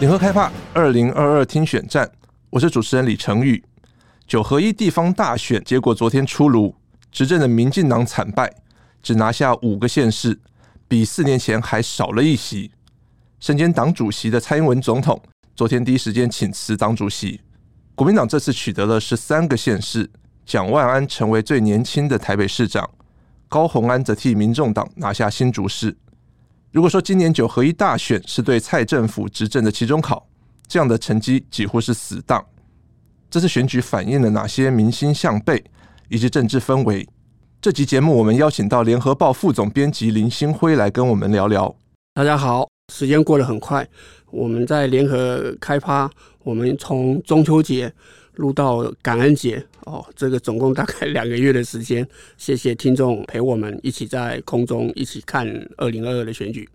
联合开发二零二二听选战，我是主持人李成宇。九合一地方大选结果昨天出炉，执政的民进党惨败，只拿下五个县市，比四年前还少了一席。身兼党主席的蔡英文总统昨天第一时间请辞党主席。国民党这次取得了十三个县市，蒋万安成为最年轻的台北市长，高虹安则替民众党拿下新竹市。如果说今年九合一大选是对蔡政府执政的期中考，这样的成绩几乎是死当。这次选举反映了哪些民心向背以及政治氛围？这集节目我们邀请到联合报副总编辑林星辉来跟我们聊聊。大家好，时间过得很快，我们在联合开发，我们从中秋节录到感恩节哦，这个总共大概两个月的时间。谢谢听众陪我们一起在空中一起看二零二二的选举。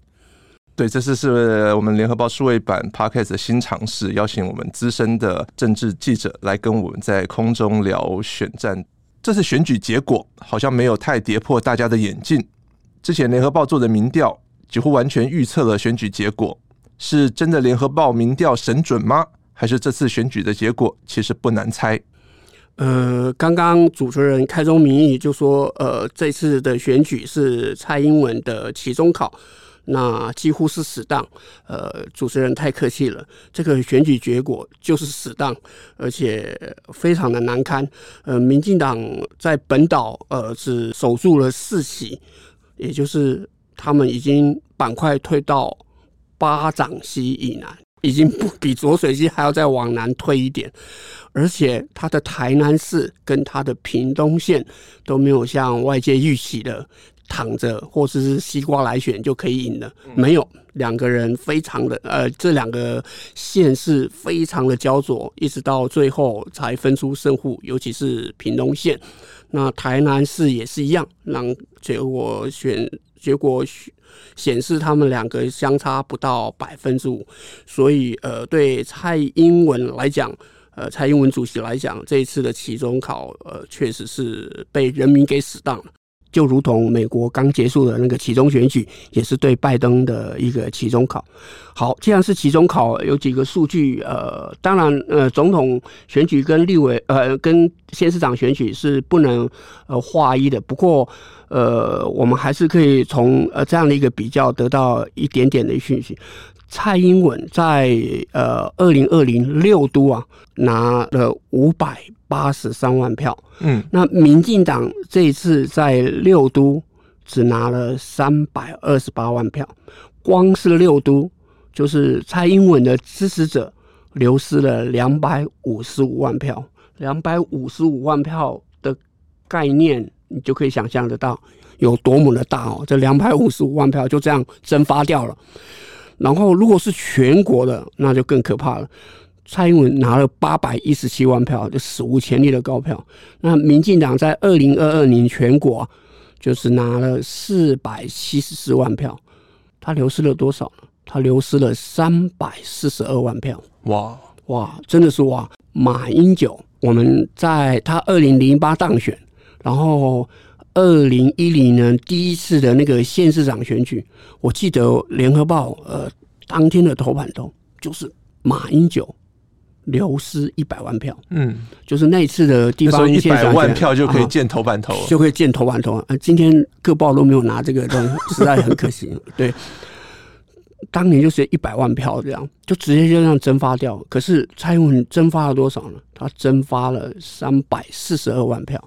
对，这次是我们联合报数位版 Podcast 的新尝试，邀请我们资深的政治记者来跟我们在空中聊选战。这次选举结果好像没有太跌破大家的眼镜。之前联合报做的民调几乎完全预测了选举结果，是真的联合报民调神准吗？还是这次选举的结果其实不难猜。呃，刚刚主持人开宗明义就说，呃，这次的选举是蔡英文的期中考，那几乎是死当。呃，主持人太客气了，这个选举结果就是死当，而且非常的难堪。呃，民进党在本岛呃只守住了四席，也就是他们已经板块退到八掌溪以南。已经不比浊水溪还要再往南推一点，而且它的台南市跟它的屏东县都没有像外界预期的躺着或者是西瓜来选就可以赢了，没有，两个人非常的呃，这两个县市非常的焦灼，一直到最后才分出胜负，尤其是屏东县，那台南市也是一样，让结果选结果。显示他们两个相差不到百分之五，所以呃，对蔡英文来讲，呃，蔡英文主席来讲，这一次的期中考，呃，确实是被人民给死当了。就如同美国刚结束的那个期中选举，也是对拜登的一个期中考。好，既然是期中考，有几个数据，呃，当然，呃，总统选举跟立委，呃，跟县市长选举是不能呃划一的。不过，呃，我们还是可以从呃这样的一个比较得到一点点的讯息。蔡英文在呃二零二零六都啊拿了五百八十三万票，嗯，那民进党这一次在六都只拿了三百二十八万票，光是六都就是蔡英文的支持者流失了两百五十五万票，两百五十五万票的概念，你就可以想象得到有多么的大哦，这两百五十五万票就这样蒸发掉了。然后，如果是全国的，那就更可怕了。蔡英文拿了八百一十七万票，就史无前例的高票。那民进党在二零二二年全国就是拿了四百七十四万票，他流失了多少呢？他流失了三百四十二万票。哇哇，真的是哇！马英九，我们在他二零零八当选，然后。二零一零年第一次的那个县市长选举，我记得联合报呃当天的头版头就是马英九流失一百万票，嗯，就是那一次的地方一百万票就可以见头版头，就可以见头版头啊！今天各报都没有拿这个东西，实在很可惜。对，当年就是一百万票这样，就直接就这样蒸发掉。可是蔡英文蒸发了多少呢？他蒸发了三百四十二万票。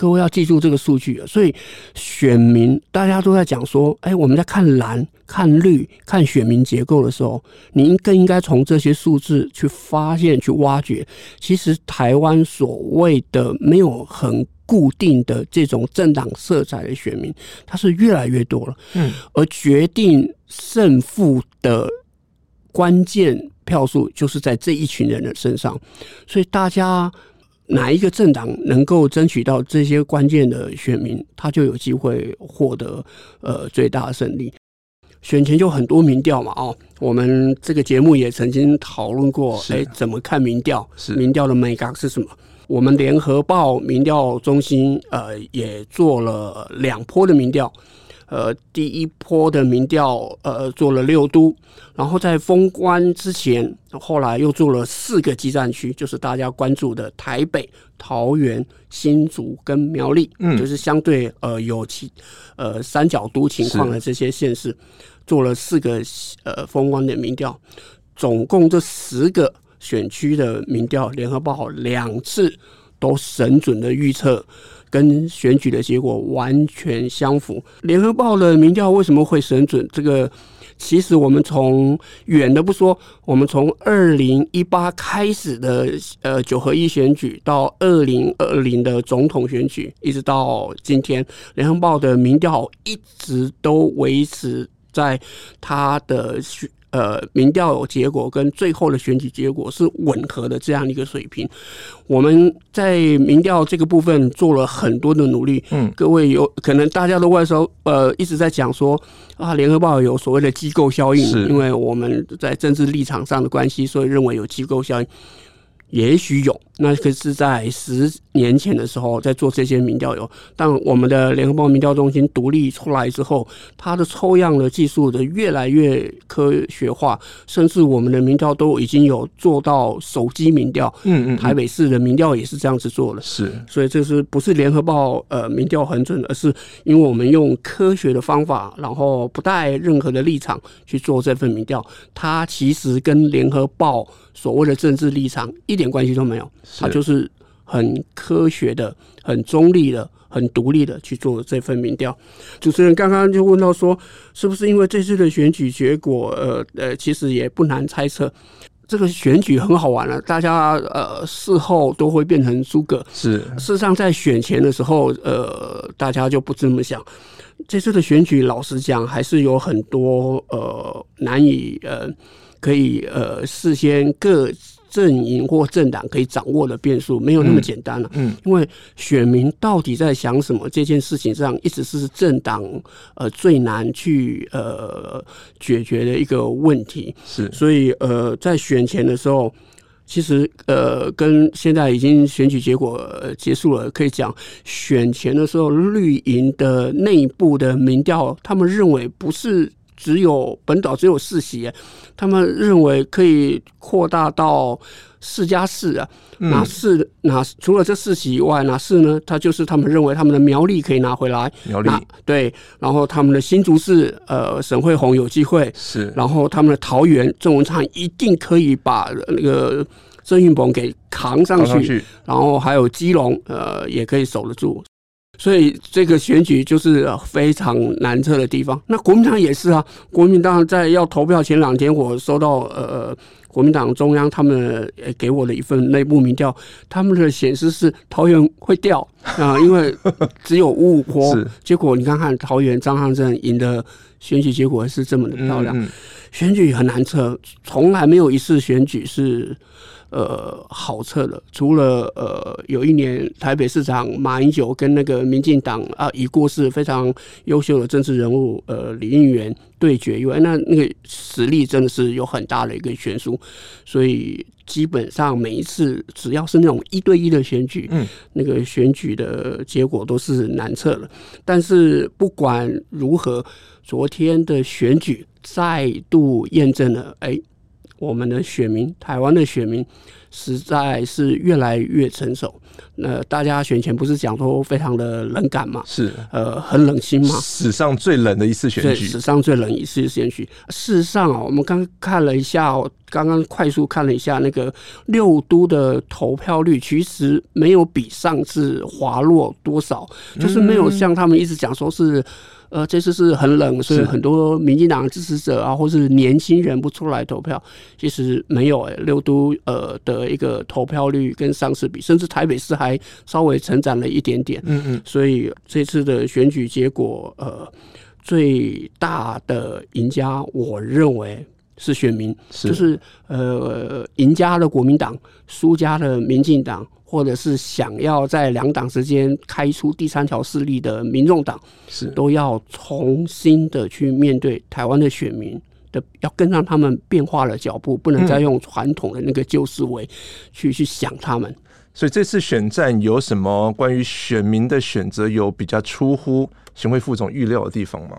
各位要记住这个数据，所以选民大家都在讲说，哎，我们在看蓝、看绿、看选民结构的时候，您更应该从这些数字去发现、去挖掘。其实台湾所谓的没有很固定的这种政党色彩的选民，它是越来越多了。嗯，而决定胜负的关键票数就是在这一群人的身上，所以大家。哪一个政党能够争取到这些关键的选民，他就有机会获得呃最大的胜利。选前就很多民调嘛，哦，我们这个节目也曾经讨论过，哎、欸，怎么看民调？是民调的美感是什么？我们联合报民调中心呃也做了两波的民调，呃，第一波的民调，呃，做了六都，然后在封关之前，后来又做了四个基站区，就是大家关注的台北、桃园、新竹跟苗栗，嗯，就是相对呃有其呃三角都情况的这些县市，做了四个呃封关的民调，总共这十个选区的民调，联合报两次。都神准的预测，跟选举的结果完全相符。联合报的民调为什么会神准？这个其实我们从远的不说，我们从二零一八开始的呃九合一选举到二零二零的总统选举，一直到今天，联合报的民调一直都维持在它的。呃，民调结果跟最后的选举结果是吻合的这样一个水平。我们在民调这个部分做了很多的努力。嗯，各位有可能大家都会说，呃，一直在讲说啊，联合报有所谓的机构效应，因为我们在政治立场上的关系，所以认为有机构效应。也许有，那可是在十年前的时候在做这些民调有，但我们的联合报民调中心独立出来之后，它的抽样的技术的越来越科学化，甚至我们的民调都已经有做到手机民调。嗯嗯，台北市的民调也是这样子做的。是，所以这是不是联合报呃民调很准，而是因为我们用科学的方法，然后不带任何的立场去做这份民调，它其实跟联合报。所谓的政治立场一点关系都没有，他就是很科学的、很中立的、很独立的去做这份民调。主持人刚刚就问到说，是不是因为这次的选举结果？呃呃，其实也不难猜测，这个选举很好玩了，大家呃事后都会变成诸葛。是，事实上在选前的时候，呃，大家就不这么想。这次的选举，老实讲，还是有很多呃难以呃。可以呃，事先各阵营或政党可以掌握的变数没有那么简单了。嗯，因为选民到底在想什么这件事情上，一直是政党呃最难去呃解决的一个问题。是，所以呃，在选前的时候，其实呃，跟现在已经选举结果结束了，可以讲选前的时候，绿营的内部的民调，他们认为不是。只有本岛只有四席，他们认为可以扩大到四加四啊。哪四哪除了这四席以外，哪四呢？他就是他们认为他们的苗栗可以拿回来。苗栗对，然后他们的新竹市呃沈慧虹有机会是，然后他们的桃园郑文灿一定可以把那个郑运鹏给扛上去，上去然后还有基隆呃也可以守得住。所以这个选举就是非常难测的地方。那国民党也是啊，国民党在要投票前两天，我收到呃国民党中央他们给我的一份内部民调，他们的显示是桃园会掉啊，因为只有五五波。结果你看看桃园张汉正赢的选举结果是这么的漂亮。选举很难测，从来没有一次选举是。呃，好测了，除了呃，有一年台北市长马英九跟那个民进党啊已过世非常优秀的政治人物呃李应元对决以外，那那个实力真的是有很大的一个悬殊，所以基本上每一次只要是那种一对一的选举，嗯，那个选举的结果都是难测的。但是不管如何，昨天的选举再度验证了，哎、欸。我们的选民，台湾的选民，实在是越来越成熟。那大家选前不是讲说非常的冷感嘛？是，呃，很冷心嘛？史上最冷的一次选举，史上最冷一次选举。事实上啊，我们刚看了一下，刚刚快速看了一下那个六都的投票率，其实没有比上次滑落多少，就是没有像他们一直讲说是。呃，这次是很冷，所以很多民进党支持者啊，或是年轻人不出来投票，其实没有诶。六都呃的一个投票率跟上次比，甚至台北市还稍微成长了一点点。嗯嗯，所以这次的选举结果，呃，最大的赢家，我认为是选民，就是呃赢家的国民党，输家的民进党。或者是想要在两党之间开出第三条势力的民众党，是都要重新的去面对台湾的选民的，要跟上他们变化的脚步，不能再用传统的那个旧思维去去想他们。所以这次选战有什么关于选民的选择有比较出乎行会副总预料的地方吗？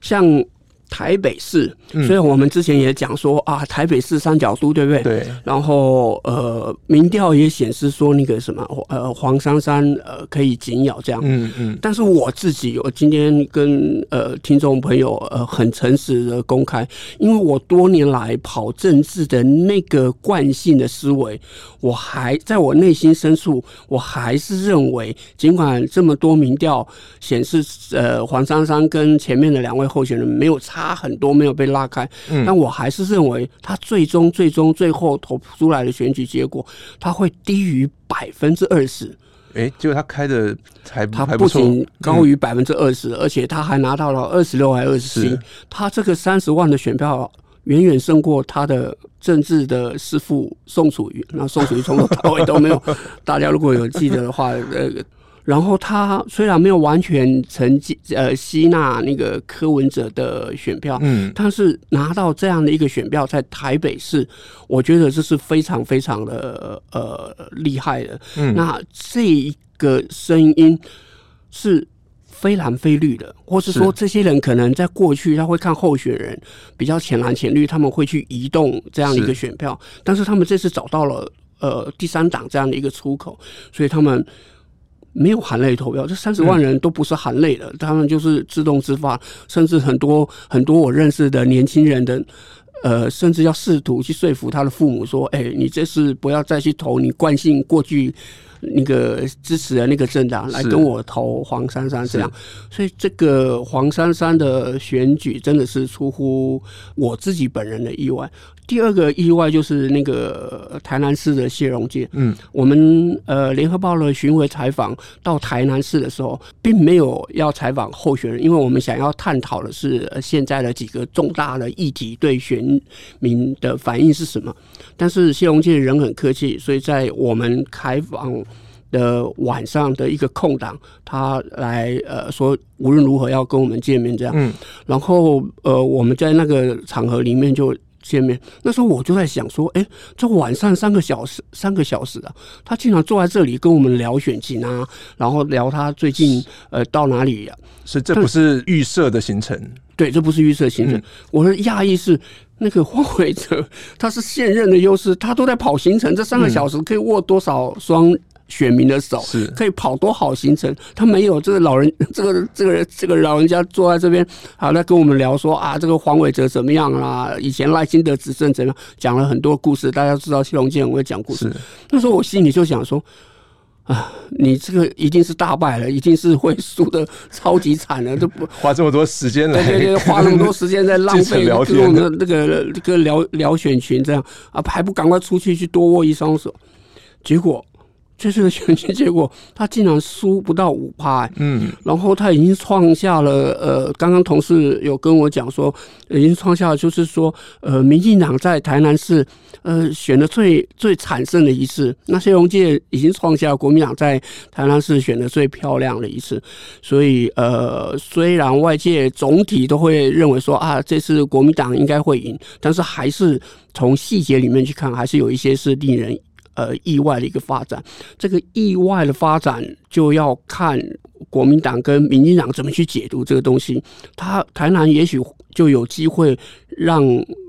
像。台北市，所以我们之前也讲说啊，台北市三角都，对不对？对。然后呃，民调也显示说那个什么呃，黄珊珊呃可以紧咬这样。嗯嗯。但是我自己，我今天跟呃听众朋友呃很诚实的公开，因为我多年来跑政治的那个惯性的思维，我还在我内心深处，我还是认为，尽管这么多民调显示呃黄珊珊跟前面的两位候选人没有差。他很多没有被拉开，但我还是认为他最终、最终、最后投出来的选举结果，他会低于百分之二十。哎，结果他开的还他不仅高于百分之二十，而且他还拿到了二十六还二十七。他这个三十万的选票远远胜过他的政治的师傅宋楚瑜。那宋楚瑜从头到尾都没有，大家如果有记得的话，呃。然后他虽然没有完全承继呃吸纳那个柯文哲的选票，嗯，但是拿到这样的一个选票在台北市，我觉得这是非常非常的呃厉害的。嗯，那这一个声音是非蓝非绿的，或是说这些人可能在过去他会看候选人比较浅蓝浅绿，他们会去移动这样的一个选票，但是他们这次找到了呃第三党这样的一个出口，所以他们。没有含泪投票，这三十万人都不是含泪的，嗯，他们就是自动自发，甚至很多很多我认识的年轻人的，呃，甚至要试图去说服他的父母说：“哎，你这次不要再去投你惯性过去。”那个支持的那个政党来跟我投黄珊珊这样，所以这个黄珊珊的选举真的是出乎我自己本人的意外。第二个意外就是那个台南市的谢龙介，嗯，我们呃联合报的巡回采访到台南市的时候，并没有要采访候选人，因为我们想要探讨的是现在的几个重大的议题对选民的反应是什么。但是谢龙介人很客气，所以在我们开访。的晚上的一个空档，他来呃说无论如何要跟我们见面这样，嗯，然后呃我们在那个场合里面就见面。那时候我就在想说，哎，这晚上三个小时，三个小时啊，他经常坐在这里跟我们聊选情啊，然后聊他最近呃到哪里呀？是这不是预设的行程？对，这不是预设行程。嗯、我的讶异是那个黄伟哲，他是现任的优势，他都在跑行程，这三个小时可以握多少双？选民的手是可以跑多好行程，他没有这个老人，这个这个这个老人家坐在这边，好，在跟我们聊说啊，这个黄伟哲怎么样啦？以前赖清德执政怎么样？讲了很多故事，大家知道谢龙介很会讲故事。那时候我心里就想说啊，你这个一定是大败了，一定是会输的超级惨了，都不 花这么多时间来，对对对，花那么多时间在浪费 聊天的那个那个聊聊选群这样啊，还不赶快出去去多握一双手，结果。这次的选举结果，他竟然输不到五趴，嗯，然后他已经创下了，呃，刚刚同事有跟我讲说，已经创下了，就是说，呃，民进党在台南市，呃，选的最最惨胜的一次。那谢荣介已经创下了国民党在台南市选的最漂亮的一次。所以，呃，虽然外界总体都会认为说啊，这次国民党应该会赢，但是还是从细节里面去看，还是有一些是令人。呃，意外的一个发展，这个意外的发展就要看国民党跟民进党怎么去解读这个东西。他台南也许就有机会让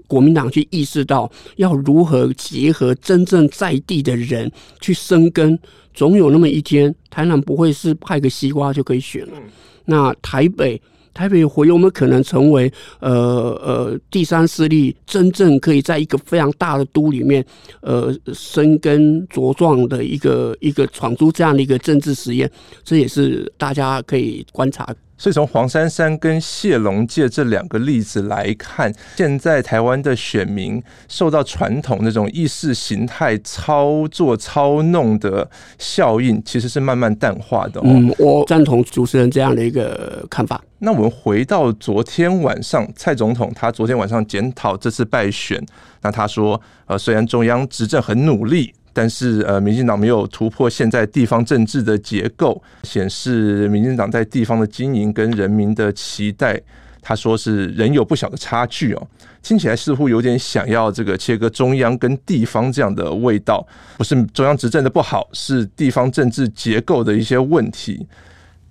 国民党去意识到要如何结合真正在地的人去生根，总有那么一天，台南不会是派个西瓜就可以选了。那台北。台北回有没有可能成为呃呃第三势力，真正可以在一个非常大的都里面呃生根茁壮的一个一个闯出这样的一个政治实验？这也是大家可以观察。所以从黄珊珊跟谢龙介这两个例子来看，现在台湾的选民受到传统那种意识形态操作操弄的效应，其实是慢慢淡化的。嗯，我赞同主持人这样的一个看法。那我们回到昨天晚上，蔡总统他昨天晚上检讨这次败选，那他说，呃，虽然中央执政很努力。但是，呃，民进党没有突破现在地方政治的结构，显示民进党在地方的经营跟人民的期待他说是仍有不小的差距哦，听起来似乎有点想要这个切割中央跟地方这样的味道，不是中央执政的不好，是地方政治结构的一些问题。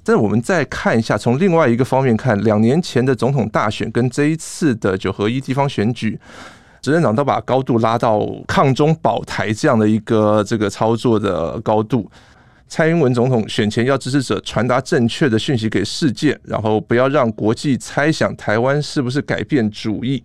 但我们再看一下，从另外一个方面看，两年前的总统大选跟这一次的九合一地方选举，执政党都把高度拉到抗中保台这样的一个这个操作的高度。蔡英文总统选前要支持者传达正确的讯息给世界，然后不要让国际猜想台湾是不是改变主意，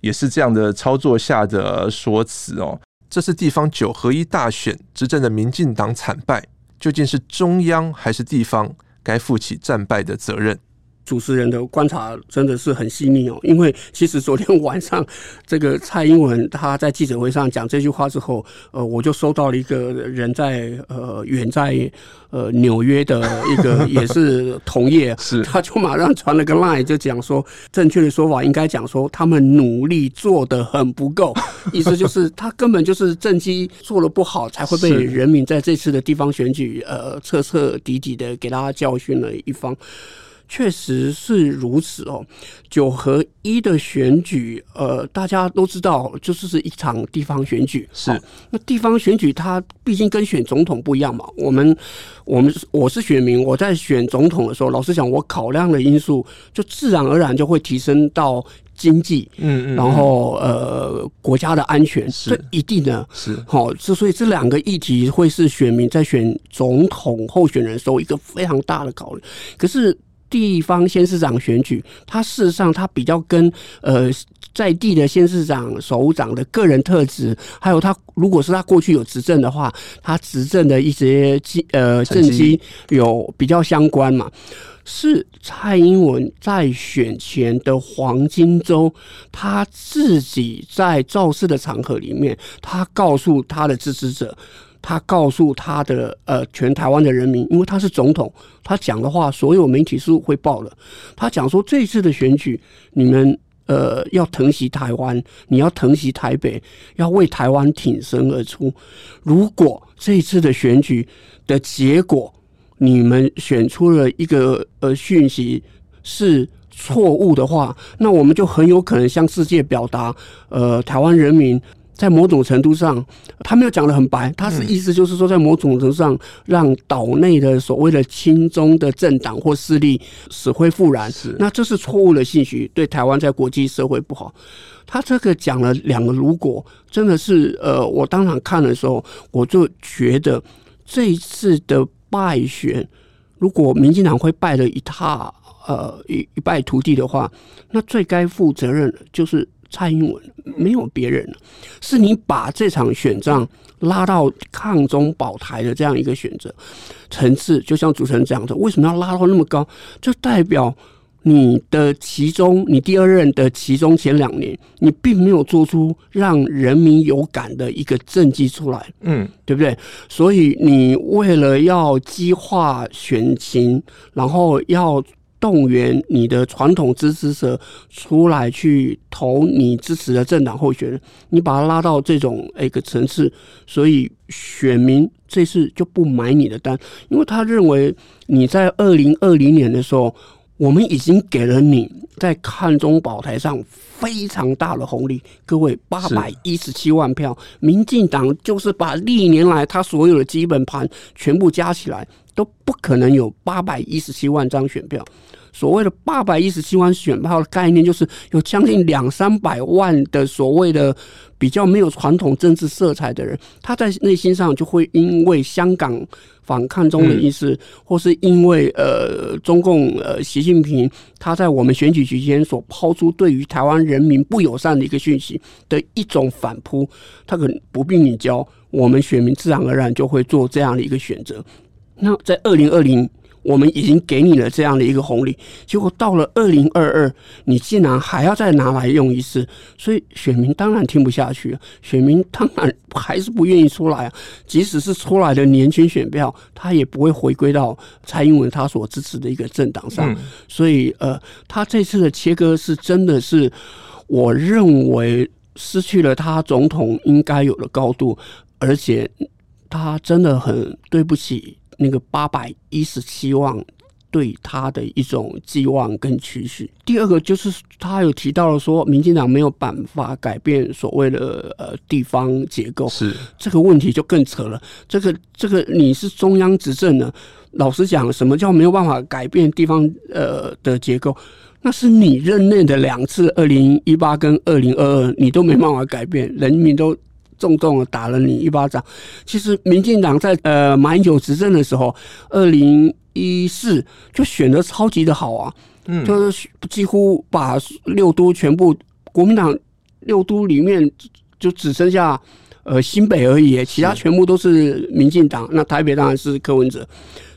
也是这样的操作下的说辞哦。这次地方九合一大选执政的民进党惨败，究竟是中央还是地方该负起战败的责任？主持人的观察真的是很细腻哦，因为其实昨天晚上这个蔡英文他在记者会上讲这句话之后，呃，我就收到了一个人在呃远在呃纽约的一个 也是同业，是。他就马上传了个 line 就讲说，正确的说法应该讲说他们努力做的很不够，意思就是他根本就是政绩做的不好，才会被人民在这次的地方选举呃彻彻底底的给大家教训了一方。确实是如此哦，九合一的选举，呃，大家都知道，就是是一场地方选举。是，那地方选举它毕竟跟选总统不一样嘛。我们，我们我是选民，我在选总统的时候，老实讲，我考量的因素就自然而然就会提升到经济，嗯嗯，然后呃，国家的安全，是一定的，是好，之所以这两个议题会是选民在选总统候选人的时候一个非常大的考虑。可是。地方县市长选举，它事实上它比较跟呃在地的县市长首长的个人特质，还有他如果是他过去有执政的话，他执政的一些呃政绩有比较相关嘛。是蔡英文在选前的黄金周，他自己在造势的场合里面，他告诉他的支持者。他告诉他的呃全台湾的人民，因为他是总统，他讲的话所有媒体是会报的。他讲说，这次的选举，你们呃要疼惜台湾，你要疼惜台北，要为台湾挺身而出。如果这次的选举的结果，你们选出了一个呃讯息是错误的话，那我们就很有可能向世界表达，呃台湾人民。在某种程度上，他没有讲的很白，他是意思就是说，在某种程度上，让岛内的所谓的亲中的政党或势力死灰复燃，是那这是错误的信息，对台湾在国际社会不好。他这个讲了两个如果，真的是呃，我当场看的时候，我就觉得这一次的败选，如果民进党会败得一塌呃一一败涂地的话，那最该负责任的就是。蔡英文没有别人了，是你把这场选战拉到抗中保台的这样一个选择层次，就像主持人讲的，为什么要拉到那么高？就代表你的其中，你第二任的其中前两年，你并没有做出让人民有感的一个政绩出来，嗯，对不对？所以你为了要激化选情，然后要。动员你的传统支持者出来去投你支持的政党候选人，你把他拉到这种一个层次，所以选民这次就不买你的单，因为他认为你在二零二零年的时候，我们已经给了你在看中宝台上非常大的红利。各位，八百一十七万票，民进党就是把历年来他所有的基本盘全部加起来。都不可能有八百一十七万张选票。所谓的八百一十七万选票的概念，就是有将近两三百万的所谓的比较没有传统政治色彩的人，他在内心上就会因为香港反抗中的意思，或是因为呃中共呃习近平他在我们选举期间所抛出对于台湾人民不友善的一个讯息的一种反扑，他可能不必你教，我们选民自然而然就会做这样的一个选择。那在二零二零，我们已经给你了这样的一个红利，结果到了二零二二，你竟然还要再拿来用一次，所以选民当然听不下去，选民当然还是不愿意出来啊。即使是出来的年轻选票，他也不会回归到蔡英文他所支持的一个政党上。所以，呃，他这次的切割是真的是，我认为失去了他总统应该有的高度，而且他真的很对不起。那个八百一十七万对他的一种寄望跟期许。第二个就是他有提到了说，民进党没有办法改变所谓的呃地方结构，是这个问题就更扯了。这个这个你是中央执政呢，老实讲，什么叫没有办法改变地方呃的结构？那是你任内的两次，二零一八跟二零二二，你都没办法改变，人民都重重的打了你一巴掌。其实民进党在呃马英九执政的时候，二零一四就选的超级的好啊，嗯，就是几乎把六都全部国民党六都里面就只剩下呃新北而已，其他全部都是民进党。那台北当然是柯文哲，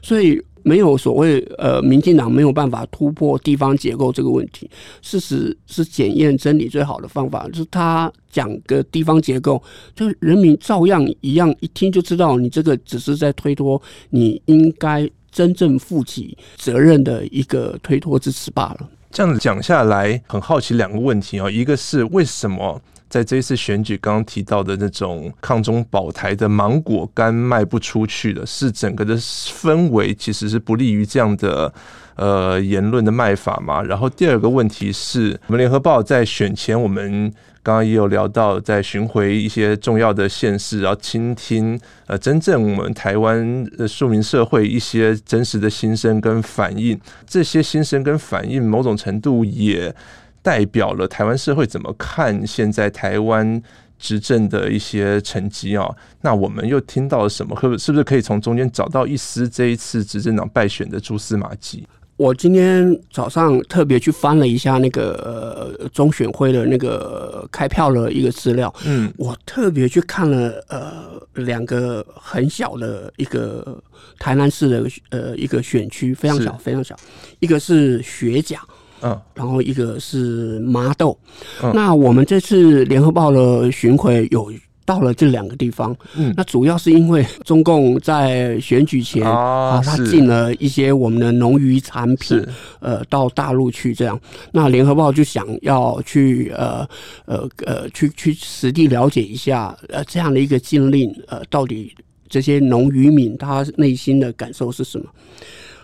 所以。没有所谓呃，民进党没有办法突破地方结构这个问题。事实是检验真理最好的方法，就是他讲个地方结构，就人民照样一样一听就知道，你这个只是在推脱你应该真正负起责任的一个推脱之词罢了。这样子讲下来，很好奇两个问题啊，一个是为什么？在这一次选举，刚刚提到的那种抗中保台的芒果干卖不出去的，是整个的氛围其实是不利于这样的呃言论的卖法嘛。然后第二个问题是，我们联合报在选前，我们刚刚也有聊到，在巡回一些重要的县市，然后倾听呃真正我们台湾的庶民社会一些真实的心声跟反应，这些心声跟反应某种程度也。代表了台湾社会怎么看现在台湾执政的一些成绩啊？那我们又听到了什么？可是不是可以从中间找到一丝这一次执政党败选的蛛丝马迹？我今天早上特别去翻了一下那个呃中选会的那个开票的一个资料，嗯，我特别去看了呃两个很小的一个台南市的呃一个选区，非常小非常小，一个是学甲。嗯，然后一个是麻豆，嗯、那我们这次联合报的巡回有到了这两个地方，嗯，那主要是因为中共在选举前啊，他进了一些我们的农渔产品，呃，到大陆去这样，那联合报就想要去呃呃呃去去实地了解一下，呃，这样的一个禁令，呃，到底这些农渔民他内心的感受是什么？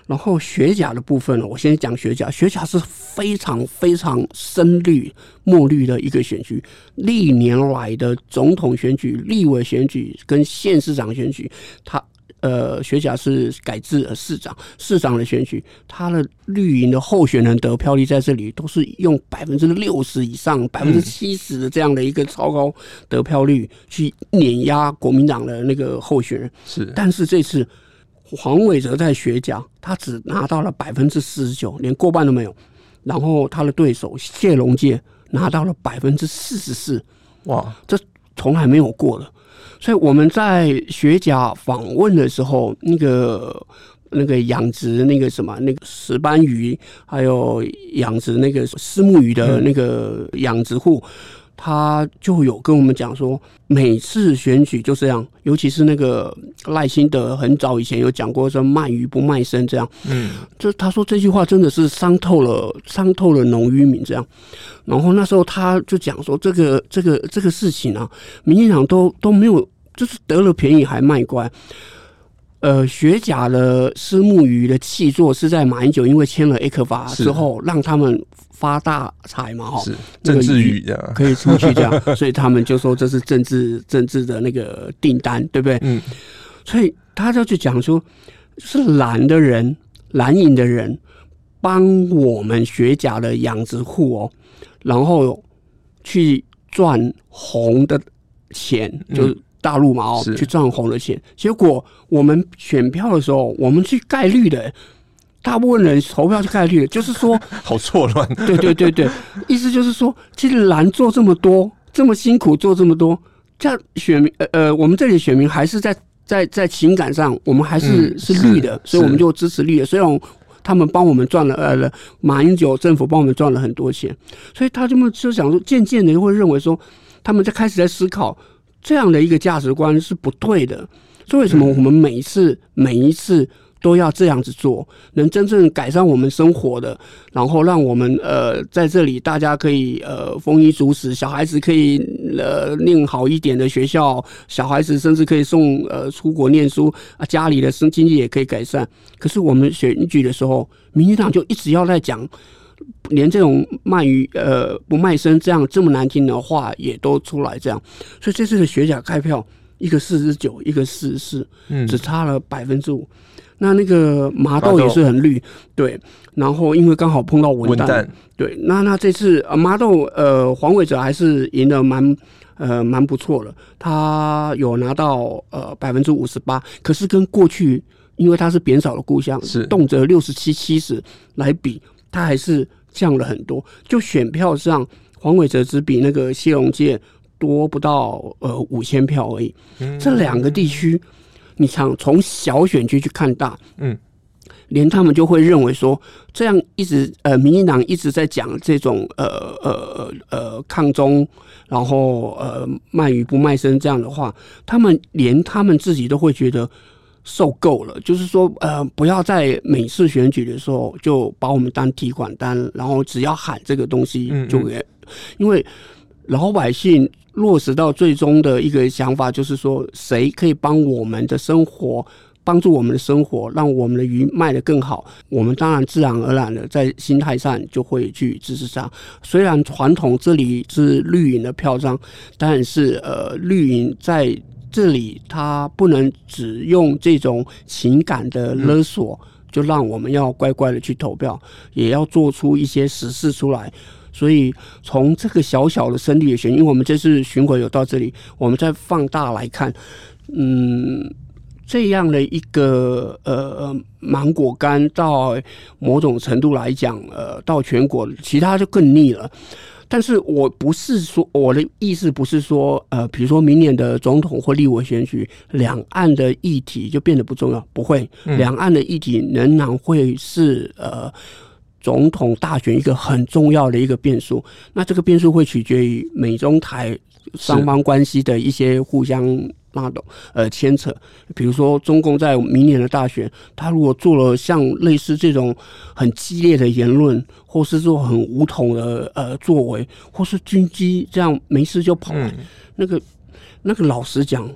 然后学甲的部分呢，我先讲学甲。学甲是非常非常深绿、墨绿的一个选区。历年来的总统选举、立委选举跟县市长选举，他呃学甲是改制市长、市长的选举，他的绿营的候选人得票率在这里都是用百分之六十以上、百分之七十的这样的一个超高得票率去碾压国民党的那个候选人。是，但是这次。黄伟哲在学甲，他只拿到了百分之四十九，连过半都没有。然后他的对手谢龙介拿到了百分之四十四，哇，这从来没有过的。所以我们在学甲访问的时候，那个那个养殖那个什么那个石斑鱼，还有养殖那个石目鱼的那个养殖户。他就有跟我们讲说，每次选举就这样，尤其是那个赖清德很早以前有讲过说卖鱼不卖身这样，嗯，就他说这句话真的是伤透了伤透了农渔民这样。然后那时候他就讲说，这个这个这个事情啊，民进党都都没有，就是得了便宜还卖乖。呃，学甲的虱目鱼的气作是在马英九因为签了 ECFA 之后，让他们发大财嘛，哈，是政治鱼可以出去这样，所以他们就说这是政治政治的那个订单，对不对？嗯，所以他就去讲说，是蓝的人蓝营的人帮我们学甲的养殖户哦，然后去赚红的钱，就是。大陆嘛，哦，去赚红的钱，结果我们选票的时候，我们去盖绿的，大部分人投票去概率的，就是说 好错乱。对对对对，意思就是说，其实蓝做这么多，这么辛苦做这么多，这样选民呃呃，我们这里选民还是在在在情感上，我们还是、嗯、是绿的，所以我们就支持绿的。虽然他们帮我们赚了呃，马英九政府帮我们赚了很多钱，所以他这么就想说，渐渐的会认为说，他们在开始在思考。这样的一个价值观是不对的，所以为什么我们每一次每一次都要这样子做，能真正改善我们生活的，然后让我们呃在这里大家可以呃丰衣足食，小孩子可以呃念好一点的学校，小孩子甚至可以送呃出国念书啊，家里的生经济也可以改善。可是我们选举的时候，民进党就一直要在讲，连这种卖鱼呃不卖身这样这么难听的话也都出来这样，所以这次的学甲开票，一个四十九，一个四十四，嗯只差了百分之五。那那个麻豆也是很绿，对。然后因为刚好碰到文旦，文旦对。那那这次呃麻豆呃黄伟哲还是赢得蛮呃蛮不错的，他有拿到呃百分之五十八。可是跟过去因为他是扁少的故乡，是动辄六十七七十来比，他还是降了很多。就选票上，黄伟哲只比那个谢龙介。多不到呃五千票而已，这两个地区，你想从小选区去看大，嗯，连他们就会认为说，这样一直呃，民进党一直在讲这种呃呃呃抗中，然后呃卖鱼不卖身这样的话，他们连他们自己都会觉得受够了，就是说呃，不要在每次选举的时候就把我们当提款单，然后只要喊这个东西就给，因为老百姓。落实到最终的一个想法，就是说，谁可以帮我们的生活，帮助我们的生活，让我们的鱼卖得更好，我们当然自然而然的在心态上就会去支持他。虽然传统这里是绿营的票仓，但是呃，绿营在这里他不能只用这种情感的勒索，就让我们要乖乖的去投票，也要做出一些实事出来。所以从这个小小的胜利的选，因为我们这次巡回有到这里，我们再放大来看，嗯，这样的一个呃芒果干，到某种程度来讲，呃，到全国，其他就更腻了。但是我不是说我的意思不是说，呃，比如说明年的总统或立委选举，两岸的议题就变得不重要，不会，两岸的议题仍然会是呃。总统大选一个很重要的一个变数，那这个变数会取决于美中台双方关系的一些互相拉拢呃牵扯。比如说，中共在明年的大选，他如果做了像类似这种很激烈的言论，或是做很武统的呃作为，或是军机这样没事就跑来，那个那个老实讲。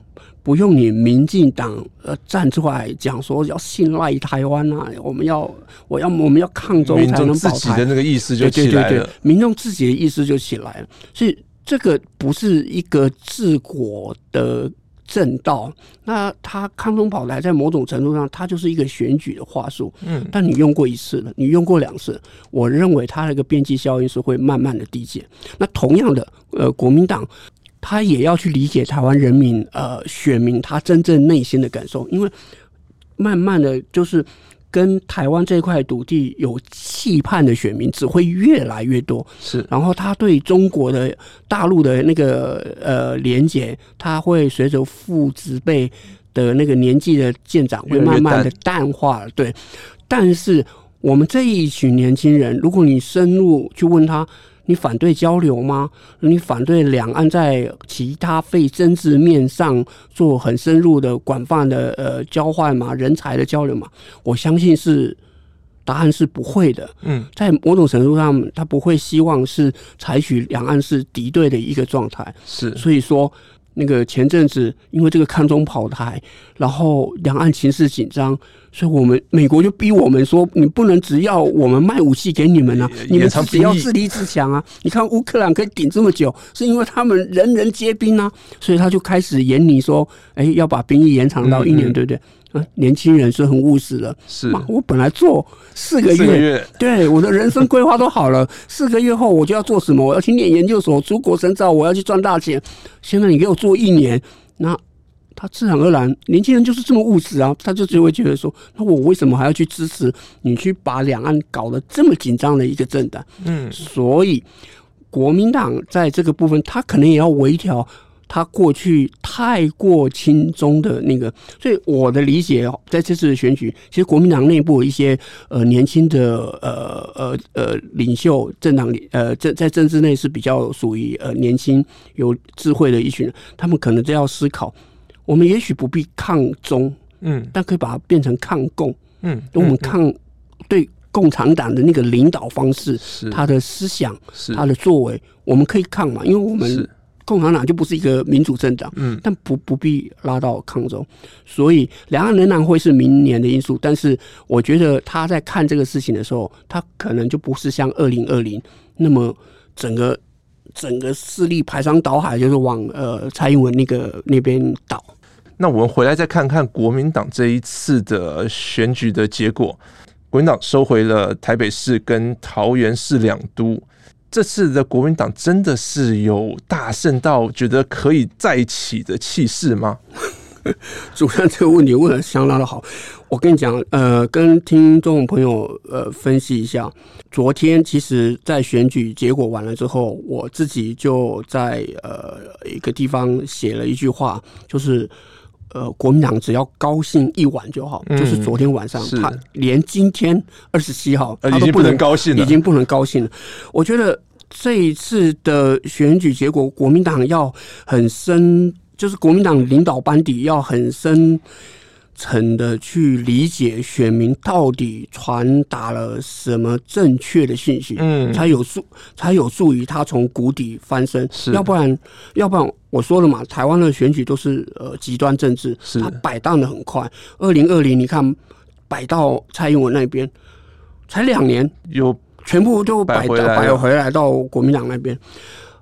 不用你民进党呃站出来讲说要信赖台湾啊，我们要我要我们要抗中才能保台，民众自己的那个意思就起来了，对对对对，民众自己的意思就起来了，所以这个不是一个治国的正道。那他康通跑来在某种程度上，他就是一个选举的话术。嗯，但你用过一次了，你用过两次，我认为他的一个边际效应是会慢慢的递减。那同样的，呃，国民党。他也要去理解台湾人民，呃，选民他真正内心的感受，因为慢慢的就是跟台湾这块土地有期盼的选民只会越来越多，是。然后他对中国的大陆的那个呃连接，他会随着父子辈的那个年纪的渐长，会慢慢的淡化了。对。但是我们这一群年轻人，如果你深入去问他。你反对交流吗？你反对两岸在其他非政治面上做很深入的、广泛的呃交换吗？人才的交流吗？我相信是答案是不会的。嗯，在某种程度上，他不会希望是采取两岸是敌对的一个状态。是，所以说。那个前阵子因为这个抗中跑台，然后两岸情势紧张，所以我们美国就逼我们说，你不能只要我们卖武器给你们啊，你们只要自立自强啊。你看乌克兰可以顶这么久，是因为他们人人皆兵啊，所以他就开始研拟说，哎，要把兵役延长到一年，对不对？年轻人是很务实的，是嘛？我本来做四个月，四个月对我的人生规划都好了。四个月后我就要做什么？我要去念研究所，出国深造，我要去赚大钱。现在你给我做一年，那他自然而然，年轻人就是这么务实啊，他就只会觉得说，那我为什么还要去支持你去把两岸搞得这么紧张的一个政党？嗯，所以国民党在这个部分，他可能也要微调。他过去太过亲中的那个，所以我的理解哦，在这次的选举，其实国民党内部一些呃年轻的呃呃呃领袖，政党里呃政在政治内是比较属于呃年轻有智慧的一群人，他们可能都要思考，我们也许不必抗中，嗯，但可以把它变成抗共，嗯，我们抗对共产党的那个领导方式，他的思想，他的作为，我们可以抗嘛，因为我们。共产党就不是一个民主政党，嗯，但不不必拉到抗中，所以两岸仍然会是明年的因素。但是我觉得他在看这个事情的时候，他可能就不是像二零二零那么整个整个势力排山倒海，就是往呃蔡英文那个那边倒。那我们回来再看看国民党这一次的选举的结果，国民党收回了台北市跟桃园市两都。这次的国民党真的是有大胜到觉得可以再起的气势吗？主持人这个问题问的相当的好。我跟你讲，呃，跟听众朋友呃分析一下，昨天其实，在选举结果完了之后，我自己就在呃一个地方写了一句话，就是呃，国民党只要高兴一晚就好。嗯、就是昨天晚上，他连今天二十七号，他都不能，已经不能高兴了，已经不能高兴了。我觉得。这一次的选举结果，国民党要很深，就是国民党领导班底要很深层的去理解选民到底传达了什么正确的信息，嗯，才有助，才有助于他从谷底翻身。是，要不然，要不然我说了嘛，台湾的选举都是呃极端政治，是，他摆荡的很快。二零二零，你看摆到蔡英文那边，才两年有。全部都摆摆回来到国民党那边，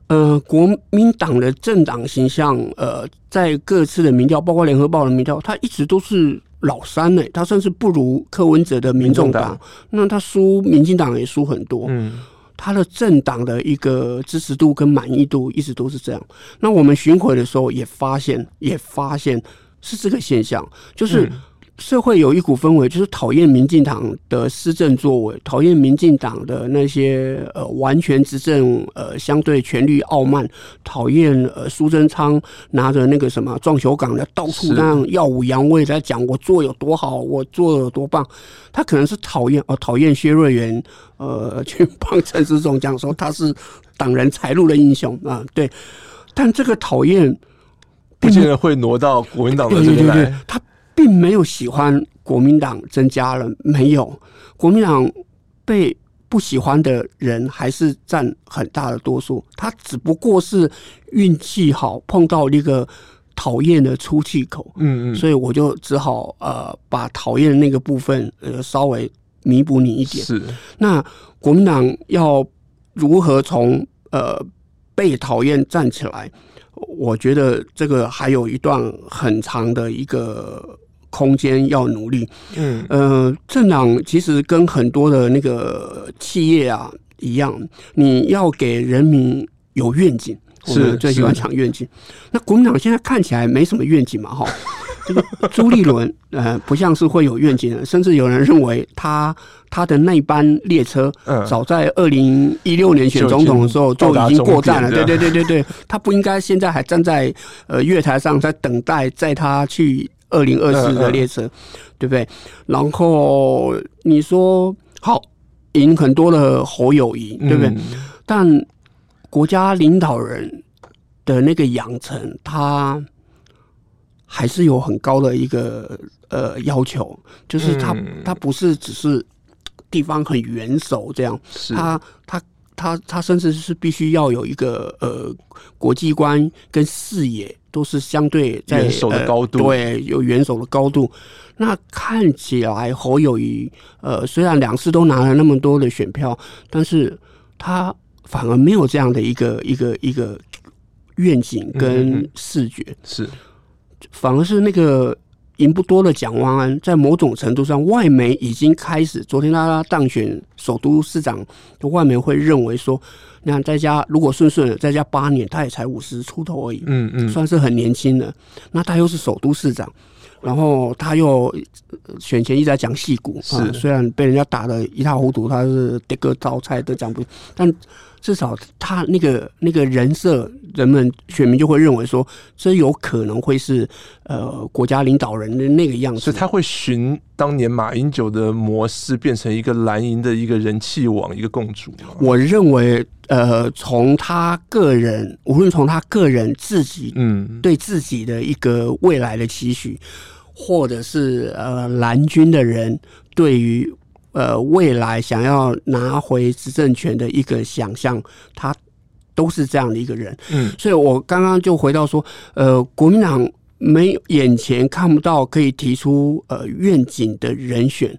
呃，国民党的政党形象，呃，在各次的民调，包括联合报的民调，他一直都是老三呢，他甚至不如柯文哲的民众党，那他输民进党也输很多，嗯，他的政党的一个支持度跟满意度一直都是这样。那我们巡回的时候也发现，也发现是这个现象，就是。社会有一股氛围，就是讨厌民进党的施政作为，讨厌民进党的那些呃完全执政呃相对权力傲慢，讨厌呃苏贞昌拿着那个什么撞球杆的到处那样耀武扬威在讲我做有多好，我做有多棒。他可能是讨厌哦，讨厌薛瑞元呃去帮陈时中讲说他是党人财路的英雄啊，对。但这个讨厌不见得会挪到国民党的这边来，他。并没有喜欢国民党增加了，没有，国民党被不喜欢的人还是占很大的多数。他只不过是运气好，碰到一个讨厌的出气口。嗯嗯，所以我就只好呃把讨厌的那个部分呃稍微弥补你一点。是，那国民党要如何从呃被讨厌站起来？我觉得这个还有一段很长的一个。空间要努力，嗯，呃，政党其实跟很多的那个企业啊一样，你要给人民有愿景，是我们最喜欢讲愿景。那国民党现在看起来没什么愿景嘛，哈，这个朱立伦，呃，不像是会有愿景的，甚至有人认为他他的那班列车，早在二零一六年选总统的时候就已经过站了，对对对对对，他不应该现在还站在呃月台上在等待在他去。二零二四的列车，嗯嗯、对不对？然后你说好赢很多的侯友谊，对不对？嗯、但国家领导人的那个养成，他还是有很高的一个呃要求，就是他、嗯、他不是只是地方很元首这样，是他他他他甚至是必须要有一个呃国际观跟视野。都是相对在元首的高度，呃，对，有元首的高度。那看起来侯友谊，呃，虽然两次都拿了那么多的选票，但是他反而没有这样的一个一个一个愿景跟视觉，嗯、是，反而是那个。赢不多的蒋万安，在某种程度上，外媒已经开始。昨天他当选首都市长，外媒会认为说，你看在家如果顺顺的，在家八年，他也才五十出头而已，嗯嗯，算是很年轻的。那他又是首都市长，然后他又选前一直在讲戏骨，是、啊、虽然被人家打的一塌糊涂，他是跌个招菜都讲不，但。至少他那个那个人设，人们选民就会认为说，这有可能会是呃国家领导人的那个样子。所以他会循当年马英九的模式，变成一个蓝营的一个人气王，一个共主。我认为，呃，从他个人，无论从他个人自己，嗯，对自己的一个未来的期许，或者是呃蓝军的人对于。呃，未来想要拿回执政权的一个想象，他都是这样的一个人。嗯，所以我刚刚就回到说，呃，国民党没有眼前看不到可以提出呃愿景的人选。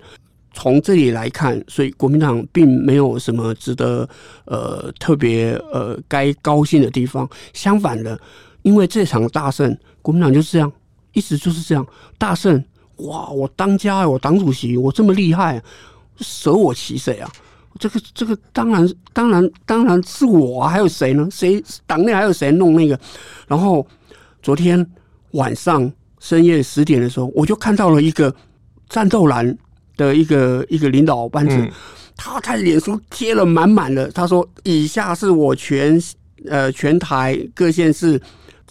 从这里来看，所以国民党并没有什么值得呃特别呃该高兴的地方。相反的，因为这场大胜，国民党就是这样，一直就是这样大胜。哇，我当家，我党主席，我这么厉害，舍我其谁啊？这个这个当然当然当然是我啊，还有谁呢？谁党内还有谁弄那个？然后昨天晚上深夜十点的时候，我就看到了一个战斗蓝。的一个一个领导班子，他在脸书贴了满满的，他说：“以下是我全呃全台各县市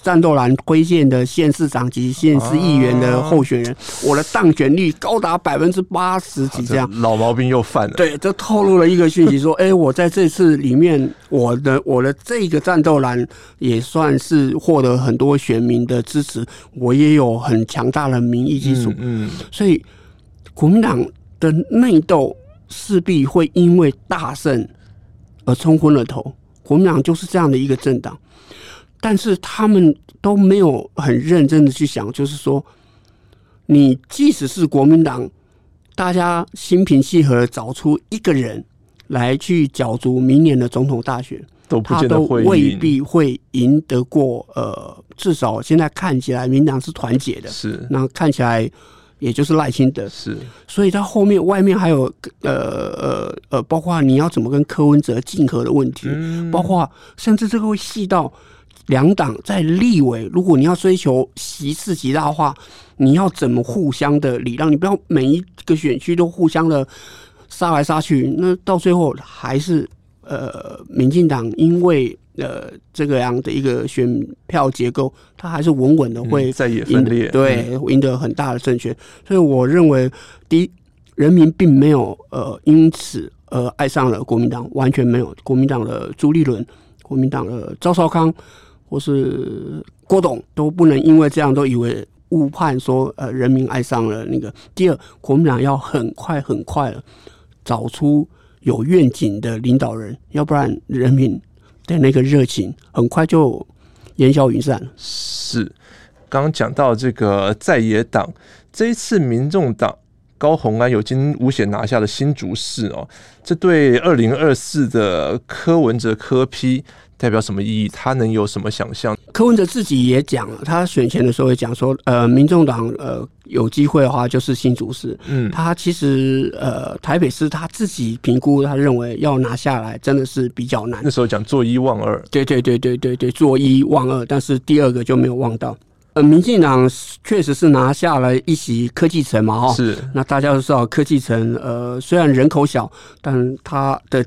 战斗蓝推荐的县市长及县市议员的候选人，我的当选率高达百分之八十几。”这样老毛病又犯了。对，这透露了一个讯息，说：“ 哎，我在这次里面，我的我的这个战斗蓝也算是获得很多选民的支持，我也有很强大的民意基础。”嗯，所以。国民党的内斗势必会因为大胜而冲昏了头。国民党就是这样的一个政党，但是他们都没有很认真的去想，就是说，你即使是国民党，大家心平气和找出一个人来去角逐明年的总统大选，都不见得会赢，他都未必会赢得过。呃，至少现在看起来，民党是团结的，是那看起来。也就是赖清德是，所以他后面外面还有呃呃呃，包括你要怎么跟柯文哲竞合的问题，嗯、包括甚至这个会细到两党在立委，如果你要追求席次极大化，你要怎么互相的礼让？你不要每一个选区都互相的杀来杀去，那到最后还是呃，民进党因为。呃，这个样的一个选票结构，它还是稳稳的会在野分裂，对，赢得很大的胜权。所以我认为，第一，人民并没有呃因此而爱上了国民党，完全没有。国民党的朱立伦、国民党的赵少康或是郭董都不能因为这样都以为误判说呃人民爱上了那个。第二，国民党要很快很快找出有愿景的领导人，要不然人民。的那个热情很快就烟消云散。是，刚刚讲到这个在野党，这一次民众党高虹安有惊无险拿下了新竹市哦，这对二零二四的柯文哲柯批代表什么意义？他能有什么想象？柯文哲自己也讲了，他选前的时候也讲说，呃，民众党呃有机会的话就是新竹市。嗯，他其实呃台北市他自己评估，他认为要拿下来真的是比较难。那时候讲做一望二，对对对对对对，做一望二，但是第二个就没有望到。呃，民进党确实是拿下了一席科技城嘛，哈，是。那大家都知道科技城，呃，虽然人口小，但它的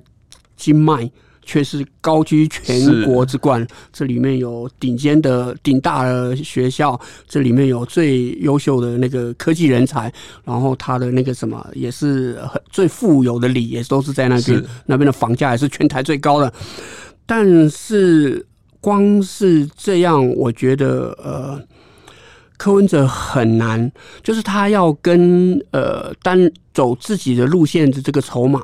经脉。却是高居全国之冠，这里面有顶尖的顶大的学校，这里面有最优秀的那个科技人才，然后他的那个什么也是很最富有的里，也都是在那边，那边的房价也是全台最高的。但是光是这样，我觉得呃，柯文哲很难，就是他要跟呃单走自己的路线的这个筹码，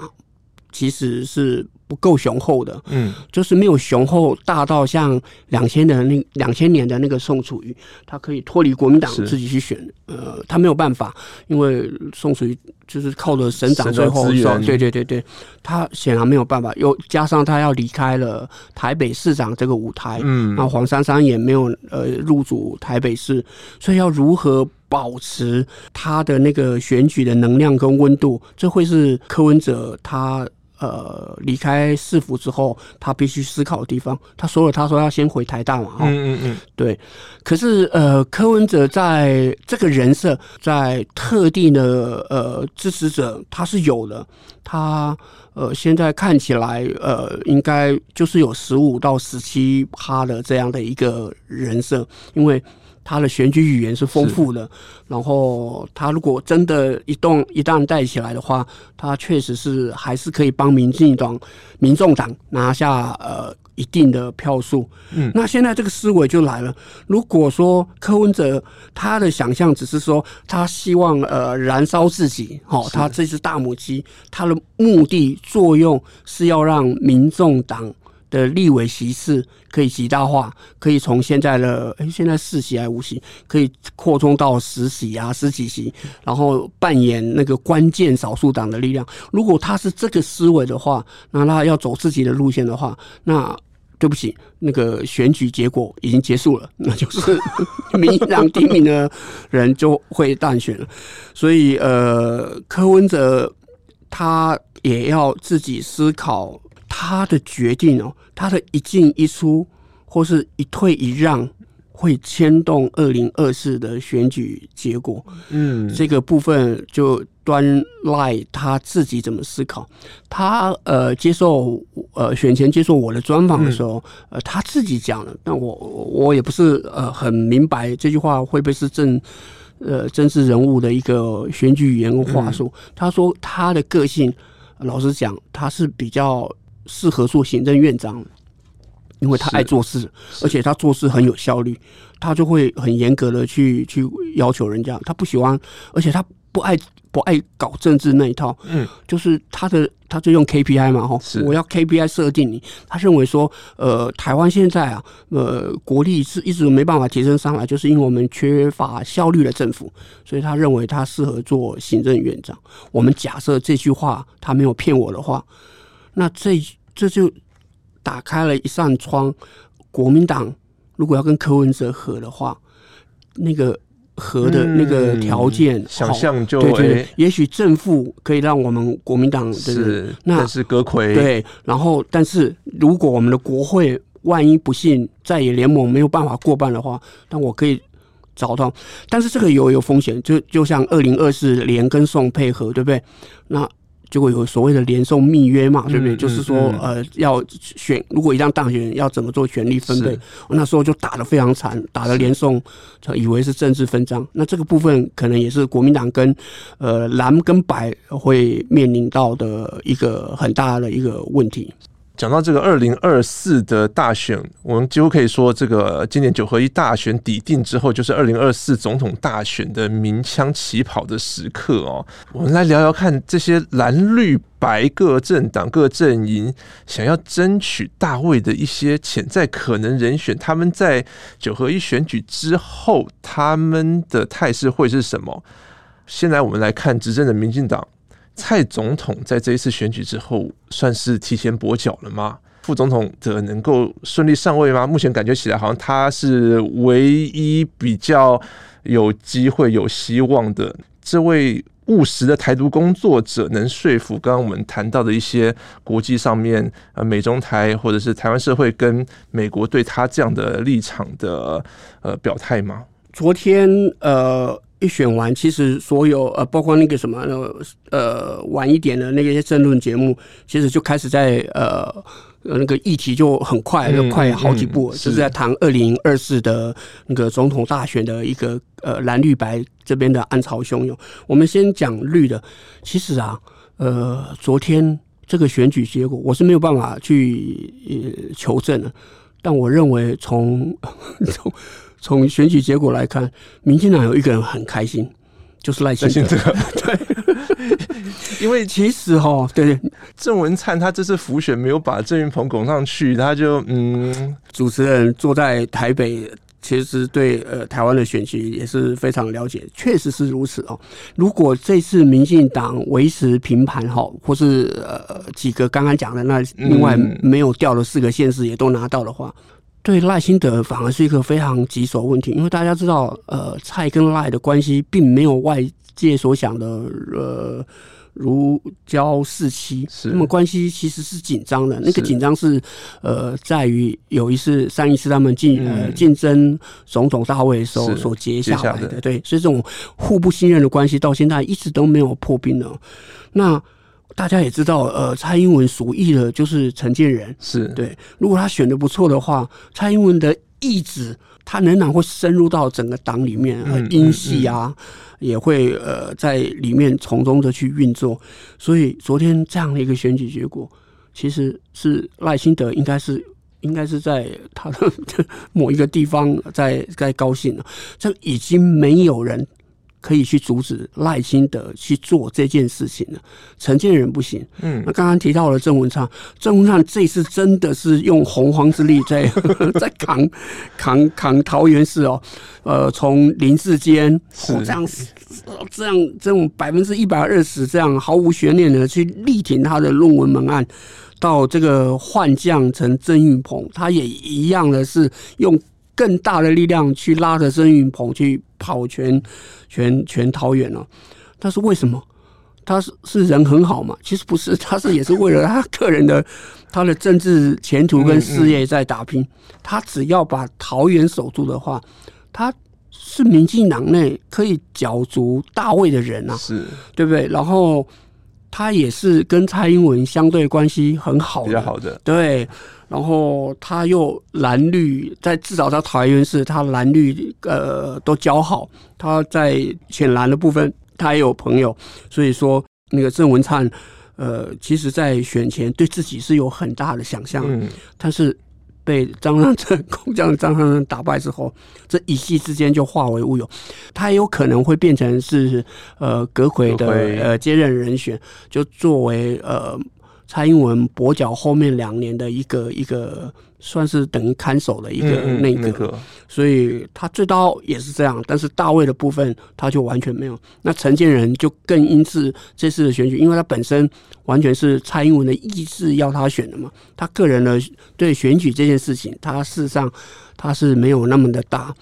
其实是。不够雄厚的，嗯，就是没有雄厚大到像两千的那两千年的那个宋楚瑜，他可以脱离国民党自己去选，呃，他没有办法，因为宋楚瑜就是靠着省长最后，对对对对，他显然没有办法，又加上他要离开了台北市长这个舞台，嗯，那黄珊珊也没有呃入主台北市，所以要如何保持他的那个选举的能量跟温度，这会是柯文哲他。呃，离开市府之后，他必须思考的地方。他说了，他说要先回台大嘛，嗯嗯嗯，对。可是，呃，柯文哲在这个人设，在特定的呃支持者，他是有的。他呃，现在看起来，呃，应该就是有十五到十七趴的这样的一个人设，因为。他的选举语言是丰富的，然后他如果真的一动一旦带起来的话，他确实是还是可以帮民进党、民众党拿下呃一定的票数。嗯，那现在这个思维就来了，如果说柯文哲他的想象只是说他希望呃燃烧自己，好，他这只大母鸡，他的目的作用是要让民众党的立委席次可以极大化，可以从现在的诶、现在四席还五席，可以扩充到十席啊，十几席，然后扮演那个关键少数党的力量。如果他是这个思维的话，那他要走自己的路线的话，那。对不起，那个选举结果已经结束了，那就是民进党提名的人就会当选了。所以，呃，柯文哲他也要自己思考他的决定哦，他的一进一出或是一退一让。会牵动二零二四的选举结果，嗯，这个部分就端赖他自己怎么思考。他呃接受呃选前接受我的专访的时候，呃他自己讲了，但我我也不是呃很明白这句话会不会是正呃真实人物的一个选举语言和话术。他说他的个性，老实讲，他是比较适合做行政院长。因为他爱做事，而且他做事很有效率，他就会很严格的去去要求人家。他不喜欢，而且他不爱不爱搞政治那一套。嗯，就是他的他就用 KPI 嘛，哈，我要 KPI 设定你。他认为说，呃，台湾现在啊，呃，国力是一直没办法提升上来，就是因为我们缺乏效率的政府，所以他认为他适合做行政院长。我们假设这句话他没有骗我的话，那这这就。打开了一扇窗，国民党如果要跟柯文哲合的话，那个合的那个条件，嗯、想象就对对，对，也许正负可以让我们国民党是，那但是阁揆对，然后但是如果我们的国会万一不幸在野联盟没有办法过半的话，但我可以找到，但是这个有有风险，就就像二零二四连跟宋配合，对不对？那。就会有所谓的连送密约嘛，对不对？嗯、就是说，呃，要选，如果一旦当选，要怎么做权力分配？那时候就打得非常惨，打得连送以为是政治分赃。那这个部分可能也是国民党跟呃蓝跟白会面临到的一个很大的一个问题。讲到这个二零二四的大选，我们几乎可以说，这个今年九合一大选底定之后，就是二零二四总统大选的鸣枪起跑的时刻哦。我们来聊聊看，这些蓝绿白各政党、各阵营想要争取大位的一些潜在可能人选，他们在九合一选举之后，他们的态势会是什么？先来，我们来看执政的民进党。蔡总统在这一次选举之后，算是提前跛脚了吗？副总统的能够顺利上位吗？目前感觉起来，好像他是唯一比较有机会、有希望的这位务实的台独工作者，能说服刚刚我们谈到的一些国际上面呃美中台或者是台湾社会跟美国对他这样的立场的呃表态吗？昨天呃。一选完，其实所有呃，包括那个什么呃，晚一点的那些政论节目，其实就开始在呃那个议题就很快，就快好几步，就是在谈二零二四的那个总统大选的一个呃蓝绿白这边的暗潮汹涌。我们先讲绿的，其实啊，呃，昨天这个选举结果我是没有办法去呃求证的，但我认为从 从。从选举结果来看，民进党有一个人很开心，就是赖清德。对，因为其实哈，对对，郑文灿他这次辅选没有把郑云鹏拱上去，他就嗯，主持人坐在台北，其实对呃台湾的选情也是非常了解，确实是如此哦。如果这次民进党维持平盘哈，或是呃几个刚刚讲的那另外没有掉的四个县市也都拿到的话。对赖清德反而是一个非常棘手问题，因为大家知道，呃，蔡跟赖的关系并没有外界所想的，呃，如胶似漆，那么关系其实是紧张的。那个紧张是，呃，在于有一次上一次他们竞呃竞争总统大位的时候所结下来的，对，所以这种互不信任的关系到现在一直都没有破冰呢。那。大家也知道，呃，蔡英文属意的就是陈建仁，是对。如果他选的不错的话，蔡英文的意志，他仍然会深入到整个党里面，呃，英系啊，也会呃在里面从中的去运作。所以昨天这样的一个选举结果，其实是赖清德应该是应该是在他的 某一个地方在在高兴了。这已经没有人可以去阻止耐心的去做这件事情呢？陈建仁不行。嗯，那刚刚提到了郑文灿，郑文灿这次真的是用洪荒之力在 在扛扛扛桃园市哦。呃，从林志坚这样这样这种百分之一百二十这样毫无悬念的去力挺他的论文门案，到这个换将成曾运鹏，他也一样的是用。更大的力量去拉着曾云鹏去跑全全全桃园了，但是为什么？他是是人很好嘛？其实不是，他是也是为了他个人的他的政治前途跟事业在打拼。他只要把桃园守住的话，他是民进党内可以角逐大位的人啊，是对不对？然后他也是跟蔡英文相对关系很好的，比较好的，对。然后他又蓝绿在至少在桃园市，他蓝绿呃都交好。他在浅蓝的部分，他也有朋友。所以说，那个郑文灿，呃，其实在选前对自己是有很大的想象。嗯。但是被张善政空降张善政打败之后，这一夕之间就化为乌有。他有可能会变成是呃葛魁的呃接任人选，就作为呃。蔡英文跛脚后面两年的一个一个算是等于看守的一个内阁，所以他最高也是这样，但是大卫的部分他就完全没有。那陈建仁就更因此这次的选举，因为他本身完全是蔡英文的意志要他选的嘛，他个人的对选举这件事情，他事实上他是没有那么的大。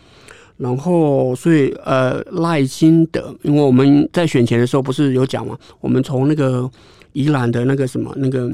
然后所以呃赖清德，因为我们在选前的时候不是有讲嘛，我们从那个。宜兰的那个什么那个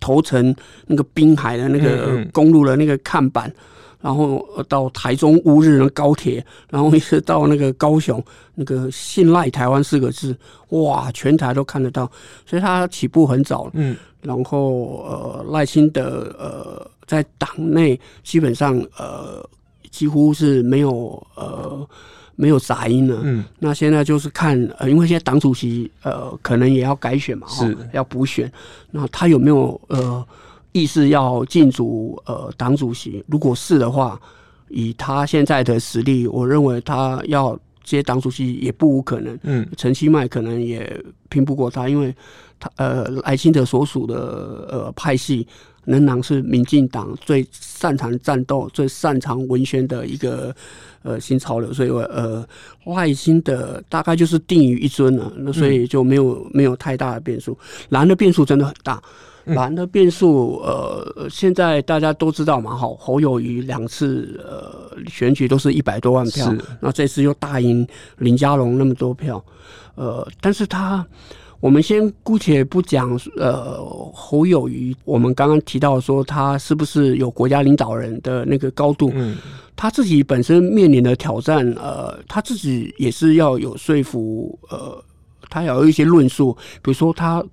头城那个滨海的那个公路的那个看板，然后到台中乌日的高铁，然后一直到那个高雄那个信赖台湾四个字，哇，全台都看得到，所以他起步很早。嗯，然后呃赖清德呃在党内基本上呃几乎是没有呃。没有杂音了，嗯，那现在就是看，呃，因为现在党主席，呃，可能也要改选嘛，是，要补选，那他有没有呃意思要竞逐呃党主席？如果是的话，以他现在的实力，我认为他要接党主席也不无可能，嗯，陈其迈可能也拼不过他，因为他呃赖清德所属的呃派系。能囊是民进党最擅长战斗、最擅长文宣的一个呃新潮流，所以我呃外星的大概就是定于一尊了，那所以就没有没有太大的变数。蓝的变数真的很大，蓝的变数呃现在大家都知道嘛，好侯友谊两次呃选举都是一百多万票，那这次又大赢林佳龙那么多票，呃，但是他。我们先姑且不讲，呃，侯友谊，我们刚刚提到说他是不是有国家领导人的那个高度？嗯，他自己本身面临的挑战，呃，他自己也是要有说服，呃，他要有一些论述，比如说他。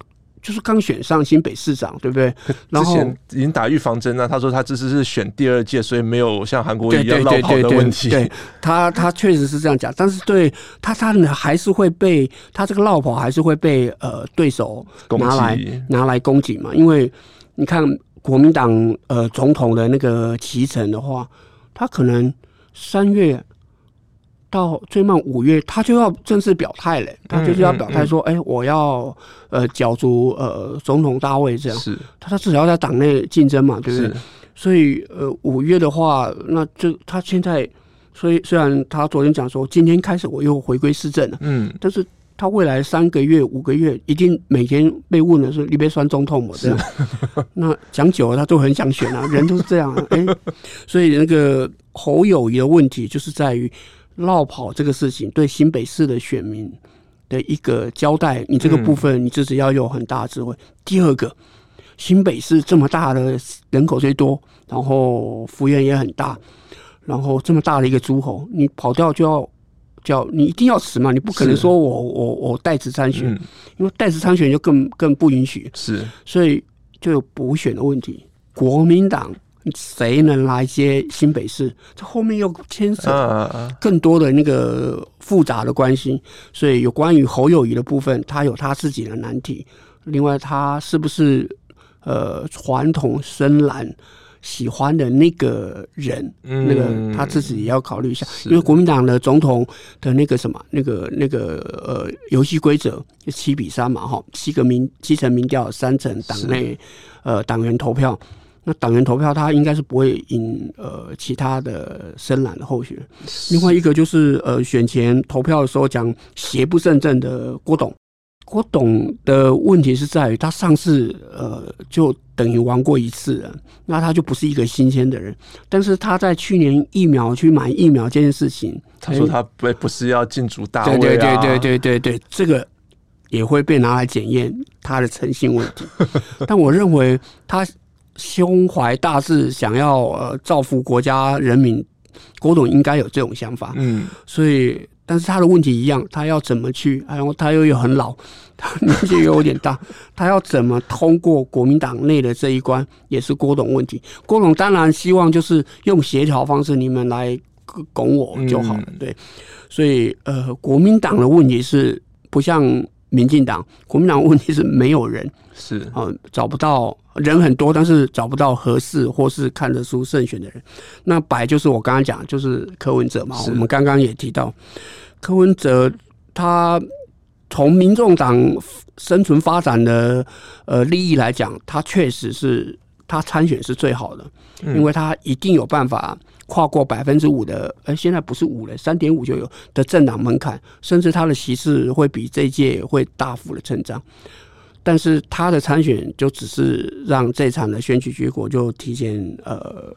就是刚选上新北市长，对不对？然后之前已经打预防针了。他说他这次是选第二届，所以没有像韩国一样落跑的问题。对，他他确实是这样讲，但是对他他还是会被他这个落跑还是会被呃对手拿来拿来攻击嘛？因为你看国民党呃总统的那个提成的话，他可能三月。到最慢五月，他就要正式表态了。他就是要表态说：“哎、嗯嗯嗯欸，我要呃角逐呃总统大位这样。”是，他他至少要在党内竞争嘛，对不对？是所以呃五月的话，那就他现在，所以虽然他昨天讲说今天开始我又回归市政了，嗯，但是他未来三个月、五个月一定每天被问的是你别选总统嘛，这样。那讲久了，他都很想选啊，人都是这样。啊哎、欸，所以那个侯友谊的问题就是在于。落跑这个事情对新北市的选民的一个交代，你这个部分你自己要有很大的智慧。嗯、第二个，新北市这么大的人口最多，然后幅员也很大，然后这么大的一个诸侯，你跑掉就要叫你一定要辞嘛，你不可能说我我我代职参选，嗯、因为代职参选就更更不允许，是，所以就有补选的问题，国民党。谁能来接新北市？这后面又牵扯更多的那个复杂的关系，所以有关于侯友谊的部分，他有他自己的难题。另外，他是不是呃传统深蓝喜欢的那个人，嗯、那个他自己也要考虑一下，因为国民党的总统的那个什么，那个那个呃游戏规则就七比三嘛，哈，七个民七成民调，三成党内呃党员投票，那党员投票他应该是不会引呃其他的深蓝的候选人。另外一个就是呃选前投票的时候讲邪不胜正的郭董。郭董的问题是在于他上次呃就等于玩过一次了，那他就不是一个新鲜的人。但是他在去年疫苗去买疫苗这件事情，他说他不不是要进主大位啊，对对对对对对对，这个也会被拿来检验他的诚信问题。但我认为他胸怀大志，想要呃造福国家人民，郭董应该有这种想法。嗯，所以。但是他的问题一样，他要怎么去？然后他又有很老，他 年纪又有点大，他要怎么通过国民党内的这一关，也是郭董问题。郭董当然希望就是用协调方式，你们来拱我就好了。对，所以呃，国民党的问题是不像民进党，国民党问题是没有人，是啊，找不到人很多，但是找不到合适或是看得出胜选的人。那白就是我刚刚讲，就是柯文哲嘛。我们刚刚也提到。柯文哲他从民众党生存发展的呃利益来讲，他确实是他参选是最好的，因为他一定有办法跨过百分之五的，呃，现在不是五了，三点五就有的政党门槛，甚至他的席次会比这一届会大幅的成长。但是他的参选就只是让这场的选举结果就提前呃。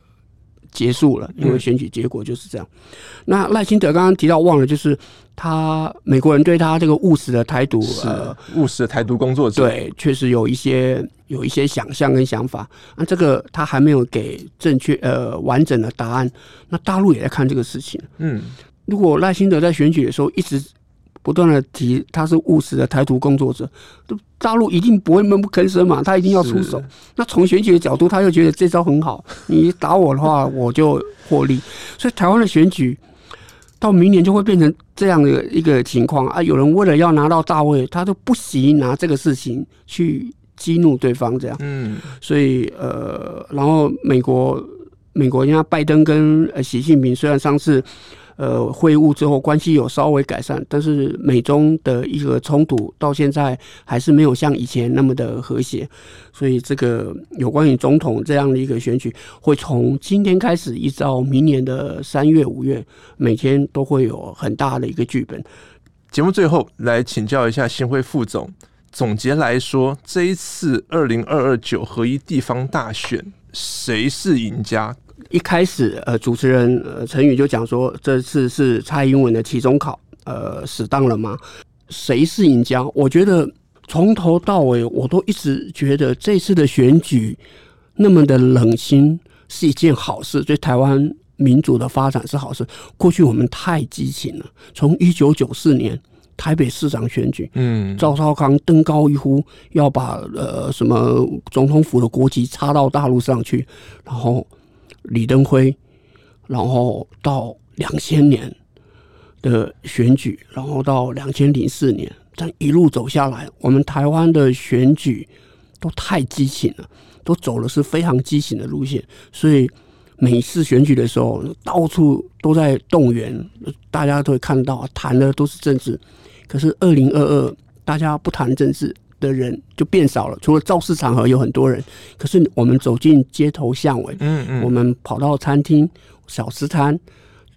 结束了，因为选举结果就是这样。嗯、那赖清德刚刚提到忘了，就是他美国人对他这个务实的台独，呃，务实的台独工作者，对，确实有一些有一些想象跟想法。那这个他还没有给正确呃完整的答案。那大陆也在看这个事情。嗯，如果赖清德在选举的时候一直。不断的提他是务实的台独工作者，大陆一定不会闷不吭声嘛，他一定要出手。那从选举的角度，他又觉得这招很好，你打我的话，我就获利。所以台湾的选举到明年就会变成这样的一个情况啊！有人为了要拿到大位，他都不惜拿这个事情去激怒对方，这样。嗯，所以呃，然后美国美国人家拜登跟呃习近平虽然上次。呃，会晤之后关系有稍微改善，但是美中的一个冲突到现在还是没有像以前那么的和谐，所以这个有关于总统这样的一个选举，会从今天开始一直到明年的三月、五月，每天都会有很大的一个剧本。节目最后来请教一下新辉副总，总结来说，这一次二零二二九合一地方大选，谁是赢家？一开始，呃，主持人呃陈宇就讲说，这次是蔡英文的期中考，呃，死当了吗？谁是赢家？我觉得从头到尾，我都一直觉得这次的选举那么的冷清是一件好事，对台湾民主的发展是好事。过去我们太激情了，从一九九四年台北市长选举，嗯，赵少康登高一呼，要把呃什么总统府的国旗插到大陆上去，然后。李登辉，然后到两千年的选举，然后到两千零四年，这一路走下来，我们台湾的选举都太激情了，都走的是非常激情的路线，所以每次选举的时候，到处都在动员，大家都会看到谈的都是政治，可是二零二二大家不谈政治。的人就变少了，除了造势场合有很多人，可是我们走进街头巷尾，嗯嗯，我们跑到餐厅、小吃摊，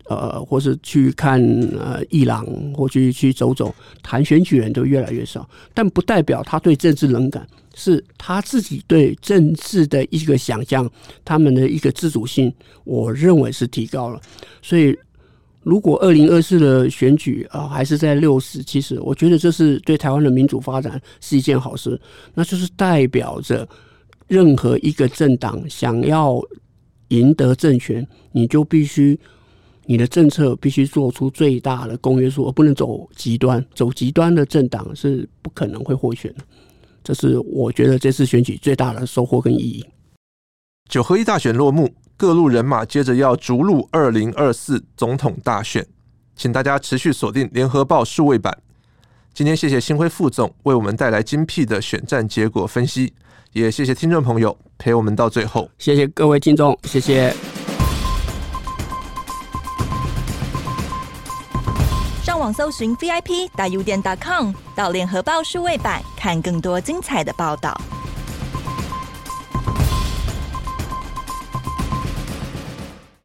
呃，或是去看呃艺廊，或去去走走，谈选举人都越来越少，但不代表他对政治冷感，是他自己对政治的一个想象，他们的一个自主性，我认为是提高了，所以。如果二零二四的选举啊，还是在六十七十，我觉得这是对台湾的民主发展是一件好事。那就是代表着任何一个政党想要赢得政权，你就必须你的政策必须做出最大的公约数，而不能走极端。走极端的政党是不可能会获选的。这是我觉得这次选举最大的收获跟意义。九合一大选落幕。各路人马接着要逐鹿二零二四总统大选请大家持续锁定联合报数位版。今天谢谢新辉副总为我们带来精辟的选战结果分析也谢谢听众朋友陪我们到最后。谢谢各位听众谢谢。上网搜寻 vip 大 u 点 com 到联合报数位版看更多精彩的报道。